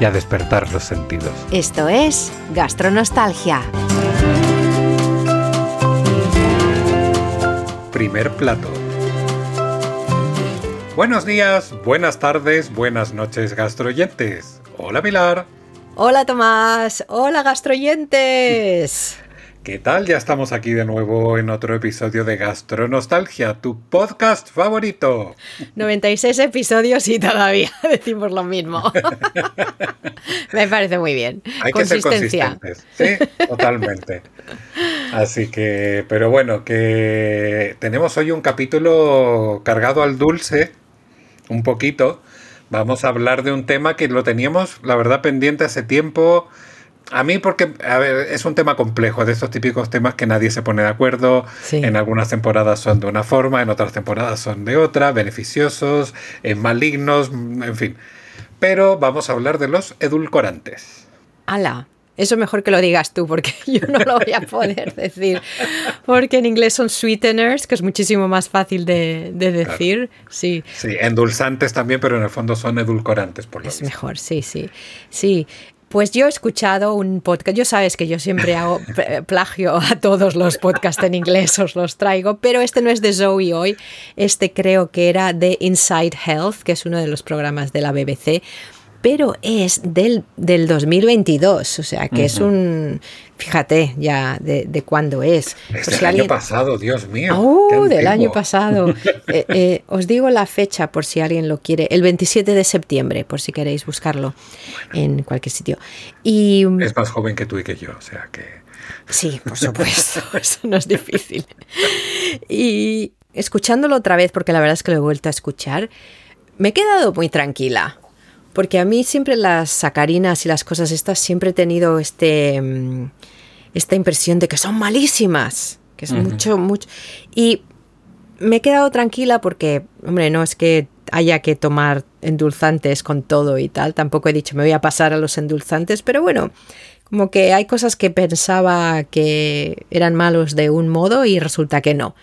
y a despertar los sentidos. Esto es Gastronostalgia. Primer plato. Buenos días, buenas tardes, buenas noches, gastroyentes. Hola Pilar. Hola Tomás, hola gastroyentes. ¿Qué tal? Ya estamos aquí de nuevo en otro episodio de Gastronostalgia, tu podcast favorito. 96 episodios y todavía decimos lo mismo. Me parece muy bien. Hay que ser consistentes. Sí, totalmente. Así que, pero bueno, que tenemos hoy un capítulo cargado al dulce, un poquito. Vamos a hablar de un tema que lo teníamos, la verdad, pendiente hace tiempo a mí porque, a ver, es un tema complejo, de esos típicos temas que nadie se pone de acuerdo. En algunas temporadas son de una forma, en otras temporadas son de otra, beneficiosos, eh, malignos, en fin. Pero vamos a hablar de los edulcorantes. ¡Hala! Eso mejor que lo digas tú, porque yo no lo voy a poder decir. Porque en inglés son sweeteners, que es muchísimo más fácil de, decir. Sí. Sí, endulzantes también, pero en el fondo son edulcorantes, por lo Es mejor, sí, sí. Sí, pues yo he escuchado un podcast, yo sabes que yo siempre hago plagio a todos los podcasts en inglés, os los traigo, pero este no es de Zoe hoy, este creo que era de Inside Health, que es uno de los programas de la BBC, pero es del, del 2022, o sea que es un, fíjate ya de, de cuándo es. Es del año pasado, Dios mío. Oh, del año pasado. Eh, eh, os digo la fecha por si alguien lo quiere, el 27 de septiembre, por si queréis buscarlo en cualquier sitio. Y, es más joven que tú y que yo, o sea que... Sí, por supuesto, eso no es difícil. Y escuchándolo otra vez, porque la verdad es que lo he vuelto a escuchar, me he quedado muy tranquila. Porque a mí siempre las sacarinas y las cosas estas siempre he tenido este, mm, esta impresión de que son malísimas, que es mucho, mucho. Y me he quedado tranquila porque, hombre, no es que haya que tomar endulzantes con todo y tal, tampoco he dicho me voy a pasar a los endulzantes, pero bueno, como que hay cosas que pensaba que eran malos de un modo y resulta que no.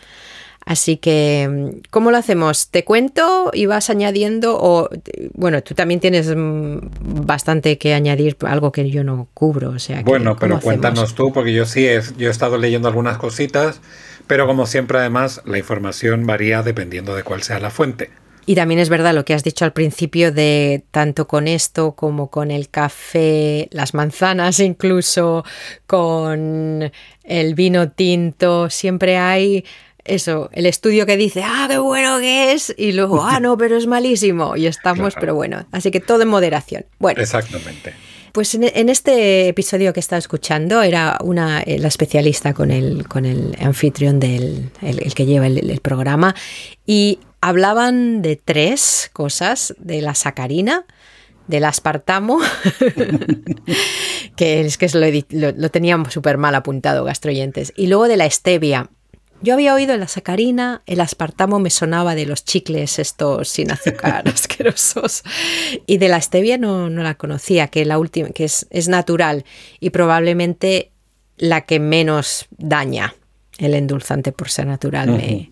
Así que, ¿cómo lo hacemos? ¿Te cuento y vas añadiendo? O, bueno, tú también tienes mm, bastante que añadir, algo que yo no cubro. O sea, bueno, pero cuéntanos tú, porque yo sí he, yo he estado leyendo algunas cositas, pero como siempre, además, la información varía dependiendo de cuál sea la fuente. Y también es verdad lo que has dicho al principio de tanto con esto como con el café, las manzanas incluso, con el vino tinto, siempre hay eso, el estudio que dice, ah, qué bueno que es, y luego, ah, no, pero es malísimo, y estamos, pero bueno, así que todo en moderación. Bueno. Exactamente. Pues en, este episodio que estaba escuchando era una eh, la especialista con el, con el anfitrión del el, que lleva el, programa y hablaban de tres cosas, de la sacarina, del aspartamo, que es que lo, lo teníamos súper mal apuntado gastroyentes, y luego de la stevia. Yo había oído la sacarina, el aspartamo me sonaba de los chicles estos sin azúcar asquerosos y de la stevia no, no la conocía, que la última que es, es, natural y probablemente la que menos daña el endulzante por ser natural.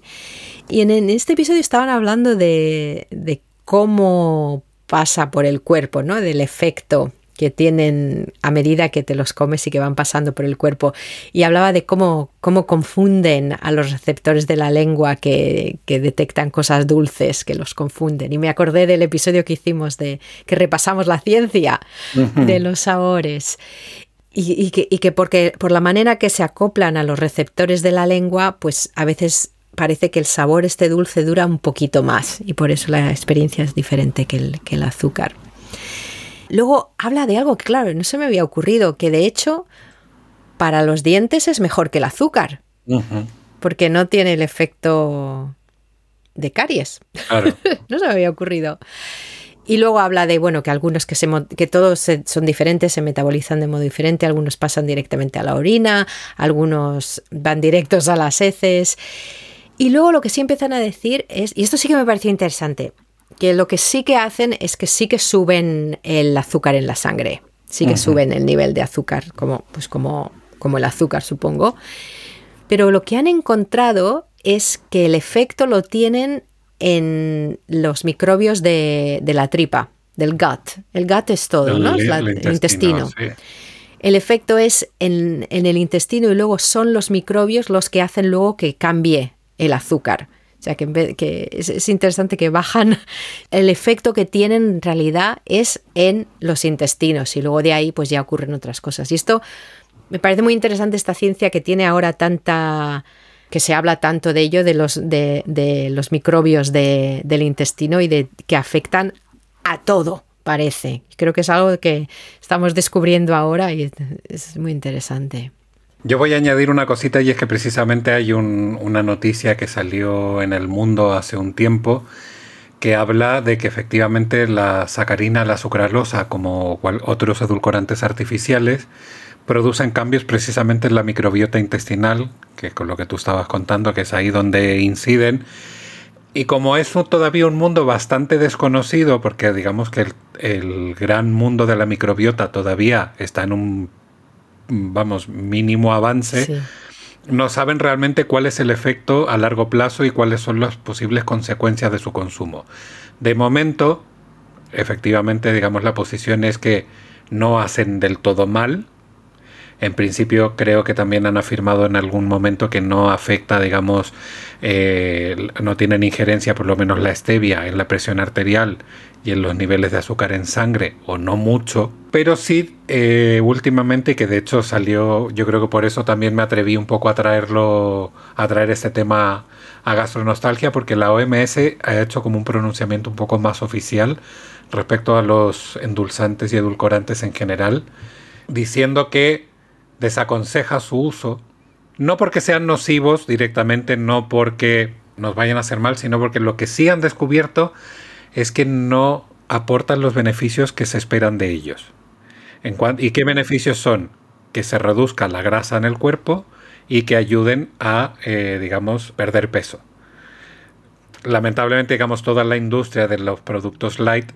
Y en, en, este episodio estaban hablando de, de cómo pasa por el cuerpo, ¿no? Del efecto que tienen a medida que te los comes y que van pasando por el cuerpo. Y hablaba de cómo, cómo confunden a los receptores de la lengua que, detectan cosas dulces, que los confunden. Y me acordé del episodio que hicimos de que repasamos la ciencia de los sabores. Y, que, y que porque por la manera que se acoplan a los receptores de la lengua, pues a veces parece que el sabor este dulce dura un poquito más y por eso la experiencia es diferente que el, que el azúcar. Luego habla de algo que, claro, no se me había ocurrido, que de hecho para los dientes es mejor que el azúcar, porque no tiene el efecto de caries. no se me había ocurrido. Y luego habla de, bueno, que algunos que, se, que todos son diferentes, se metabolizan de modo diferente, algunos pasan directamente a la orina, algunos van directos a las heces. Y luego lo que sí empiezan a decir es, y esto sí que me pareció interesante, que lo que sí que hacen es que sí que suben el azúcar en la sangre, sí que suben el nivel de azúcar, como, pues como, como el azúcar supongo. Pero lo que han encontrado es que el efecto lo tienen en los microbios de, la tripa, del gut. El gut es todo, ¿no? El, intestino. El efecto es en, el intestino y luego son los microbios los que hacen luego que cambie el azúcar. O sea, que, que es, interesante que bajan, el efecto que tienen en realidad es en los intestinos y luego de ahí pues ya ocurren otras cosas. Y esto me parece muy interesante esta ciencia que tiene ahora tanta que se habla tanto de ello, de los, de, los microbios del intestino y de que afectan a todo, parece. Creo que es algo que estamos descubriendo ahora y es muy interesante. Yo voy a añadir una cosita y es que precisamente hay una noticia que salió en el mundo hace un tiempo que habla de que efectivamente la sacarina, la sucralosa, como otros edulcorantes artificiales, producen cambios precisamente en la microbiota intestinal, que con lo que tú estabas contando, que es ahí donde inciden. Y como es todavía un mundo bastante desconocido, porque digamos que el, gran mundo de la microbiota todavía está en un, vamos, mínimo avance, no saben realmente cuál es el efecto a largo plazo y cuáles son las posibles consecuencias de su consumo. De momento, efectivamente, digamos, la posición es que no hacen del todo mal, en principio creo que también han afirmado en algún momento que no afecta, digamos, eh, no tienen injerencia, por lo menos la stevia, en la presión arterial y en los niveles de azúcar en sangre, o no mucho, pero sí eh, últimamente, que de hecho salió, yo creo que por eso también me atreví un poco a traerlo, a traer este tema a gastronostalgia, porque la OMS ha hecho como un pronunciamiento un poco más oficial respecto a los endulzantes y edulcorantes en general, diciendo que desaconseja su uso, no porque sean nocivos directamente, no porque nos vayan a hacer mal, sino porque lo que sí han descubierto es que no aportan los beneficios que se esperan de ellos. En ¿Y qué beneficios son? Que se reduzca la grasa en el cuerpo y que ayuden a, eh, digamos, perder peso. Lamentablemente, digamos, toda la industria de los productos light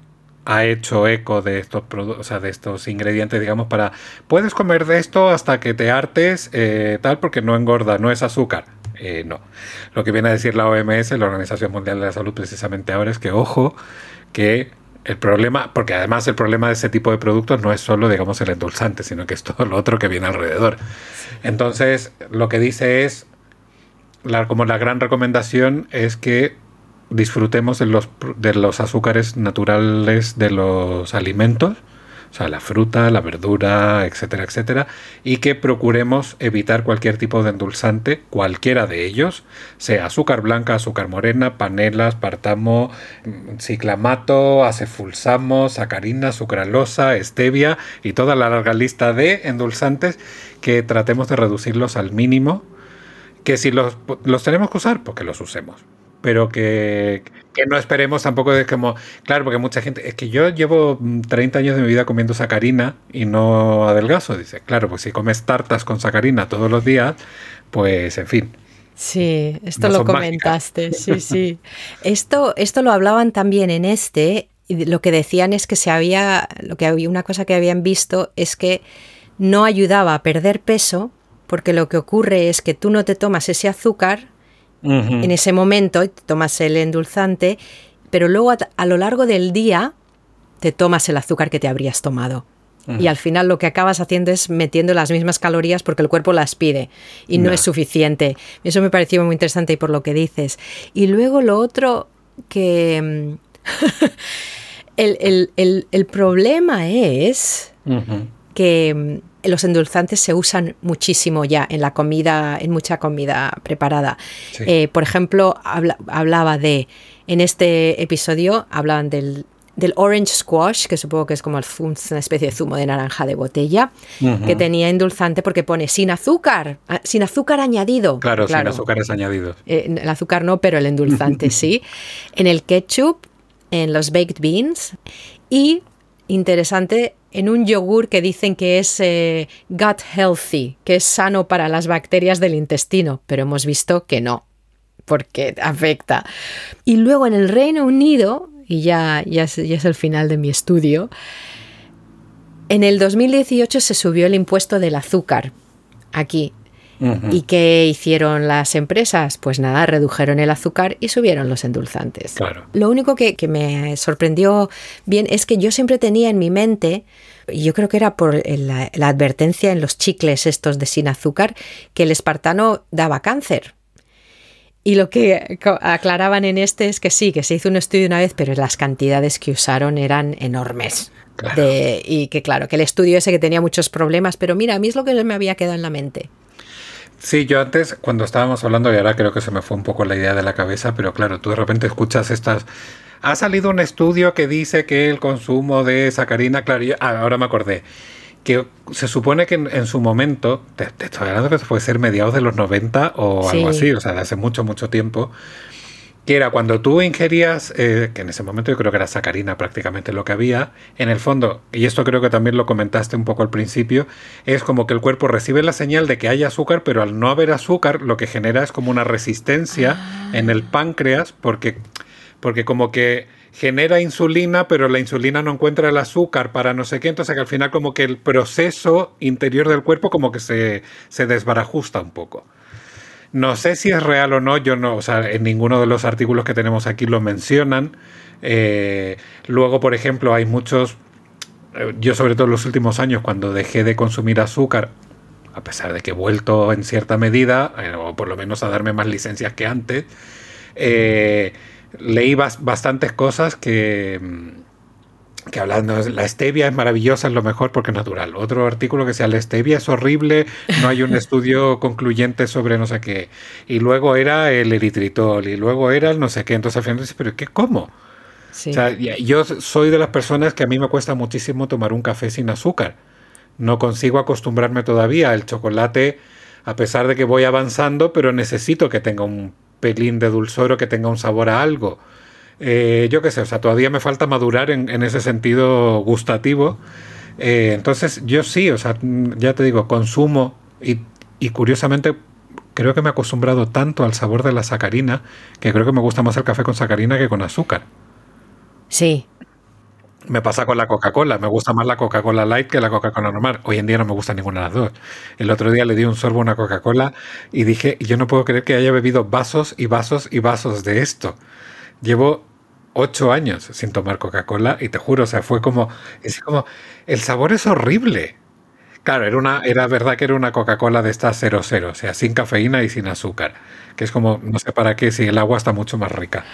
ha hecho eco de estos o sea, de estos ingredientes, digamos, para puedes comer de esto hasta que te hartes, eh, tal, porque no engorda, no es azúcar. Eh, no. Lo que viene a decir la OMS, la Organización Mundial de la Salud, precisamente ahora es que, ojo, que el problema, porque además el problema de ese tipo de productos no es solo, digamos, el endulzante, sino que es todo lo otro que viene alrededor. Entonces, lo que dice es, la, como la gran recomendación es que disfrutemos de los, de los azúcares naturales de los alimentos, o sea, la fruta, la verdura, etcétera, etcétera, y que procuremos evitar cualquier tipo de endulzante, cualquiera de ellos, sea azúcar blanca, azúcar morena, panela, aspartamo, ciclamato, acefulsamo, sacarina, sucralosa, stevia y toda la larga lista de endulzantes que tratemos de reducirlos al mínimo, que si los, los tenemos que usar, pues que los usemos pero que, no esperemos tampoco de como, claro, porque mucha gente, es que yo llevo 30 años de mi vida comiendo sacarina y no adelgazo, dice, claro, pues si comes tartas con sacarina todos los días, pues en fin. Sí, esto lo comentaste, sí, sí. Esto, esto lo hablaban también en este, y lo que decían es que se había, lo que había, una cosa que habían visto es que no ayudaba a perder peso, porque lo que ocurre es que tú no te tomas ese azúcar en ese momento, te tomas el endulzante, pero luego a, lo largo del día te tomas el azúcar que te habrías tomado. Y al final lo que acabas haciendo es metiendo las mismas calorías porque el cuerpo las pide y no, es suficiente. Eso me pareció muy interesante y por lo que dices. Y luego lo otro que... Mm, el, problema es que mm, los endulzantes se usan muchísimo ya en la comida, en mucha comida preparada. Eh, por ejemplo, hablaba de, en este episodio, hablaban del, orange squash, que supongo que es como una especie de zumo de naranja de botella, que tenía endulzante porque pone sin azúcar, ah, sin azúcar añadido. Claro, sin azúcares añadidos. Eh, el azúcar no, pero el endulzante sí. En el ketchup en los baked beans y, interesante, en un yogur que dicen que es eh, gut healthy, que es sano para las bacterias del intestino, pero hemos visto que no, porque afecta. Y luego en el Reino Unido, y ya, ya, es, ya es el final de mi estudio, en el 2018 se subió el impuesto del azúcar aquí. ¿Y qué hicieron las empresas? Pues nada, redujeron el azúcar y subieron los endulzantes. Lo único que, me sorprendió bien es que yo siempre tenía en mi mente, yo creo que era por la, la advertencia en los chicles estos de sin azúcar, que el espartano daba cáncer. Y lo que aclaraban en este es que sí, que se hizo un estudio una vez, pero las cantidades que usaron eran enormes y que claro, que el estudio ese que tenía muchos problemas, pero mira, a mí es lo que me había quedado en la mente. Sí, yo antes, cuando estábamos hablando, y ahora creo que se me fue un poco la idea de la cabeza, pero claro, tú de repente escuchas estas... Ha salido un estudio que dice que el consumo de sacarina, claro, ah, ahora me acordé, que se supone que en, su momento, te, estoy hablando que puede ser mediados de los 90 o algo así, o sea, de hace mucho, mucho tiempo, que era cuando tú ingerías, eh, que en ese momento yo creo que era sacarina prácticamente lo que había, en el fondo, y esto creo que también lo comentaste un poco al principio, es como que el cuerpo recibe la señal de que hay azúcar, pero al no haber azúcar lo que genera es como una resistencia ah. en el páncreas, porque, porque como que genera insulina, pero la insulina no encuentra el azúcar para no sé qué, entonces que al final como que el proceso interior del cuerpo como que se, se desbarajusta un poco. No sé si es real o no, yo no, o sea, en ninguno de los artículos que tenemos aquí lo mencionan. Eh, luego, por ejemplo, hay muchos, eh, yo sobre todo en los últimos años, cuando dejé de consumir azúcar, a pesar de que he vuelto en cierta medida, eh, o por lo menos a darme más licencias que antes, leí bastantes cosas que mm, que hablando, la stevia es maravillosa, es lo mejor porque es natural. Otro artículo que decía, la stevia es horrible, no hay un estudio concluyente sobre no sé qué. Y luego era el eritritol, y luego era el no sé qué. Entonces al final dices, pero ¿qué cómo? O sea, yo soy de las personas que a mí me cuesta muchísimo tomar un café sin azúcar. No consigo acostumbrarme todavía al chocolate, a pesar de que voy avanzando, pero necesito que tenga un pelín de dulzor o que tenga un sabor a algo. Eh, yo qué sé, o sea, todavía me falta madurar en, ese sentido gustativo. Eh, entonces, yo sí, o sea, ya te digo, consumo y, y, curiosamente creo que me he acostumbrado tanto al sabor de la sacarina que creo que me gusta más el café con sacarina que con azúcar. Sí. Me pasa con la Coca-Cola, me gusta más la Coca-Cola Light que la Coca-Cola normal. Hoy en día no me gusta ninguna de las dos. El otro día le di un sorbo a una Coca-Cola y dije, yo no puedo creer que haya bebido vasos y vasos y vasos de esto. Llevo ocho años sin tomar Coca-Cola y te juro, o sea, fue como, es como, el sabor es horrible. Claro, era, una, era verdad que era una Coca-Cola de esta 00, o sea, sin cafeína y sin azúcar. Que es como, no sé para qué, si el agua está mucho más rica.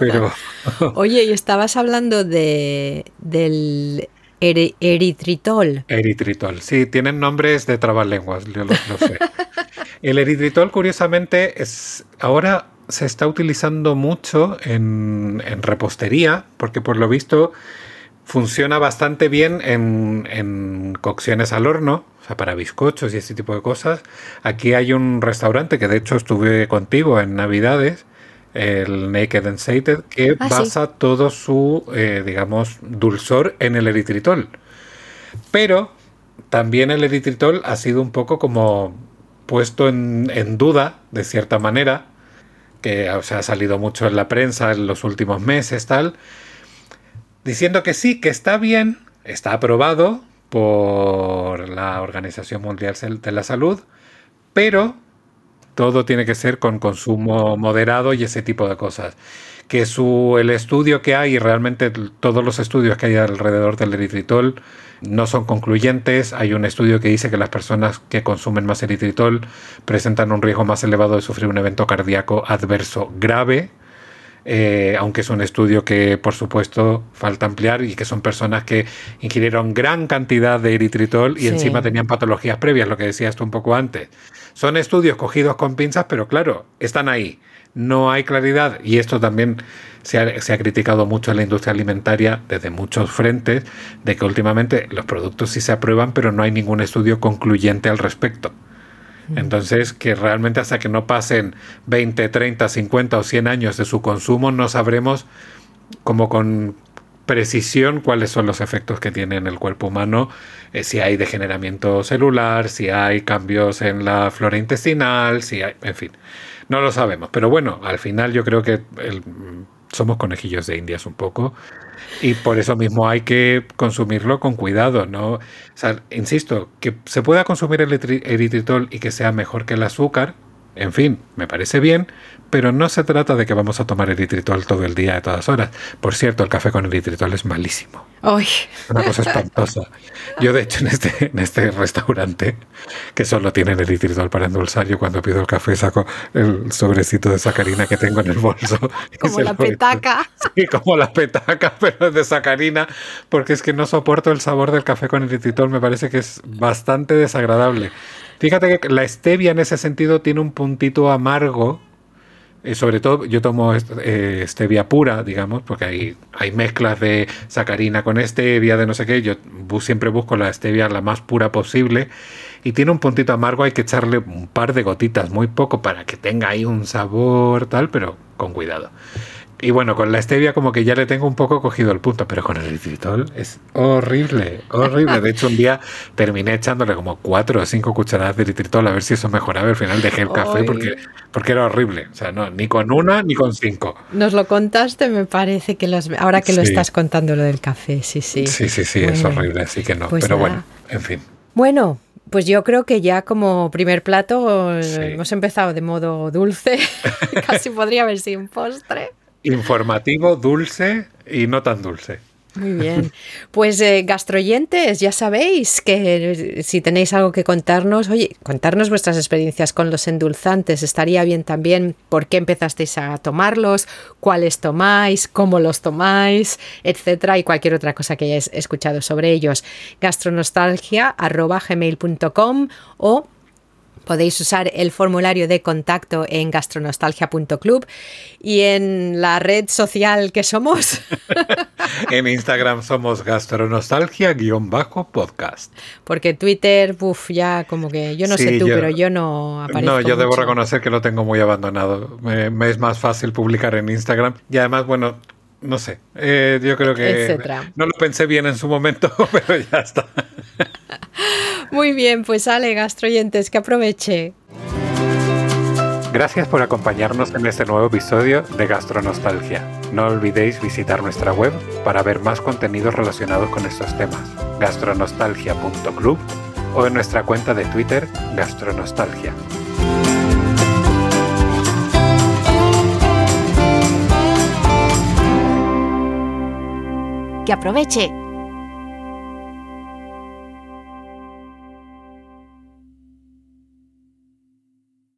Pero. Oye, y estabas hablando de, del eritritol. Eritritol, sí, tienen nombres de trabalenguas, yo lo, lo sé. el eritritol, curiosamente, es ahora se está utilizando mucho en, repostería, porque por lo visto funciona bastante bien en, cocciones al horno, o sea, para bizcochos y ese tipo de cosas. Aquí hay un restaurante que de hecho estuve contigo en Navidades, el Naked and Sated, que ah, basa todo su, eh, digamos, dulzor en el eritritol. Pero también el eritritol ha sido un poco como puesto en, en duda, de cierta manera, que ha salido mucho en la prensa en los últimos meses, tal, diciendo que sí, que está bien, está aprobado por la Organización Mundial de la Salud, pero todo tiene que ser con consumo moderado y ese tipo de cosas. Que su, el estudio que hay, realmente todos los estudios que hay alrededor del eritritol, no son concluyentes. Hay un estudio que dice que las personas que consumen más eritritol presentan un riesgo más elevado de sufrir un evento cardíaco adverso grave. Eh, aunque es un estudio que por supuesto falta ampliar y que son personas que ingirieron gran cantidad de eritritol y encima tenían patologías previas, lo que decías tú un poco antes. Son estudios cogidos con pinzas, pero claro, están ahí no hay claridad y esto también se ha, criticado mucho en la industria alimentaria desde muchos frentes de que últimamente los productos sí se aprueban pero no hay ningún estudio concluyente al respecto. Entonces, que realmente hasta que no pasen 20, 30, 50 o 100 años de su consumo no sabremos como con precisión cuáles son los efectos que tiene en el cuerpo humano, eh, si hay degeneramiento celular, si hay cambios en la flora intestinal, si hay, en fin, no lo sabemos. Pero bueno, al final yo creo que somos conejillos de indias un poco y por eso mismo hay que consumirlo con cuidado, ¿no? Insisto, que se pueda consumir el eritritol y que sea mejor que el azúcar, en fin, me parece bien, pero no se trata de que vamos a tomar eritritol todo el día, de todas horas. Por cierto, el café con eritritol es malísimo. ¡Ay! Una cosa espantosa. Yo, de hecho, en este, en este restaurante, que solo tienen eritritol para endulzar, yo cuando pido el café saco el sobrecito de sacarina que tengo en el bolso. Como la petaca. Sí, como la petaca, pero de sacarina, porque es que no soporto el sabor del café con eritritol, me parece que es bastante desagradable. Fíjate que la stevia en ese sentido tiene un puntito amargo. Y sobre todo yo tomo eh, stevia pura, digamos, porque hay, hay mezclas de sacarina con stevia, de no sé qué. Yo siempre busco la stevia la más pura posible. Y tiene un puntito amargo, hay que echarle un par de gotitas, muy poco, para que tenga ahí un sabor tal, pero con cuidado. Y bueno, con la stevia como que ya le tengo un poco cogido el punto, pero con el eritritol es horrible, horrible. De hecho, un día terminé echándole como cuatro o cinco cucharadas de eritritol a ver si eso mejoraba. Al final dejé el café porque, porque era horrible. O sea, no, ni con una ni con cinco. Nos lo contaste, me parece que los, ahora que lo estás contando lo del café, sí, sí. Sí, sí, sí, es horrible, así que no. Pues pero bueno, en fin. Bueno, pues yo creo que ya como primer plato hemos empezado de modo dulce, casi podría haber sido un postre. Informativo, dulce y no tan dulce. Muy bien. Pues eh, gastroyentes, ya sabéis que eh, si tenéis algo que contarnos, oye, contarnos vuestras experiencias con los endulzantes. Estaría bien también por qué empezasteis a tomarlos, cuáles tomáis, cómo los tomáis, etcétera, y cualquier otra cosa que hayáis escuchado sobre ellos. gastronostalgia.gmail.com o Podéis usar el formulario de contacto en gastronostalgia.club y en la red social que somos. en Instagram somos gastronostalgia-podcast. Porque Twitter, uff, ya como que yo no sé tú, pero yo no aparezco. No, yo debo reconocer que lo tengo muy abandonado. me, es más fácil publicar en Instagram y además, bueno, no sé. Eh, yo creo que no lo pensé bien en su momento, pero ya está. Muy bien, pues Ale, gastroyentes, que aproveche. Gracias por acompañarnos en este nuevo episodio de Gastronostalgia. No olvidéis visitar nuestra web para ver más contenidos relacionados con estos temas, gastronostalgia.club o en nuestra cuenta de Twitter, Gastronostalgia. Que aproveche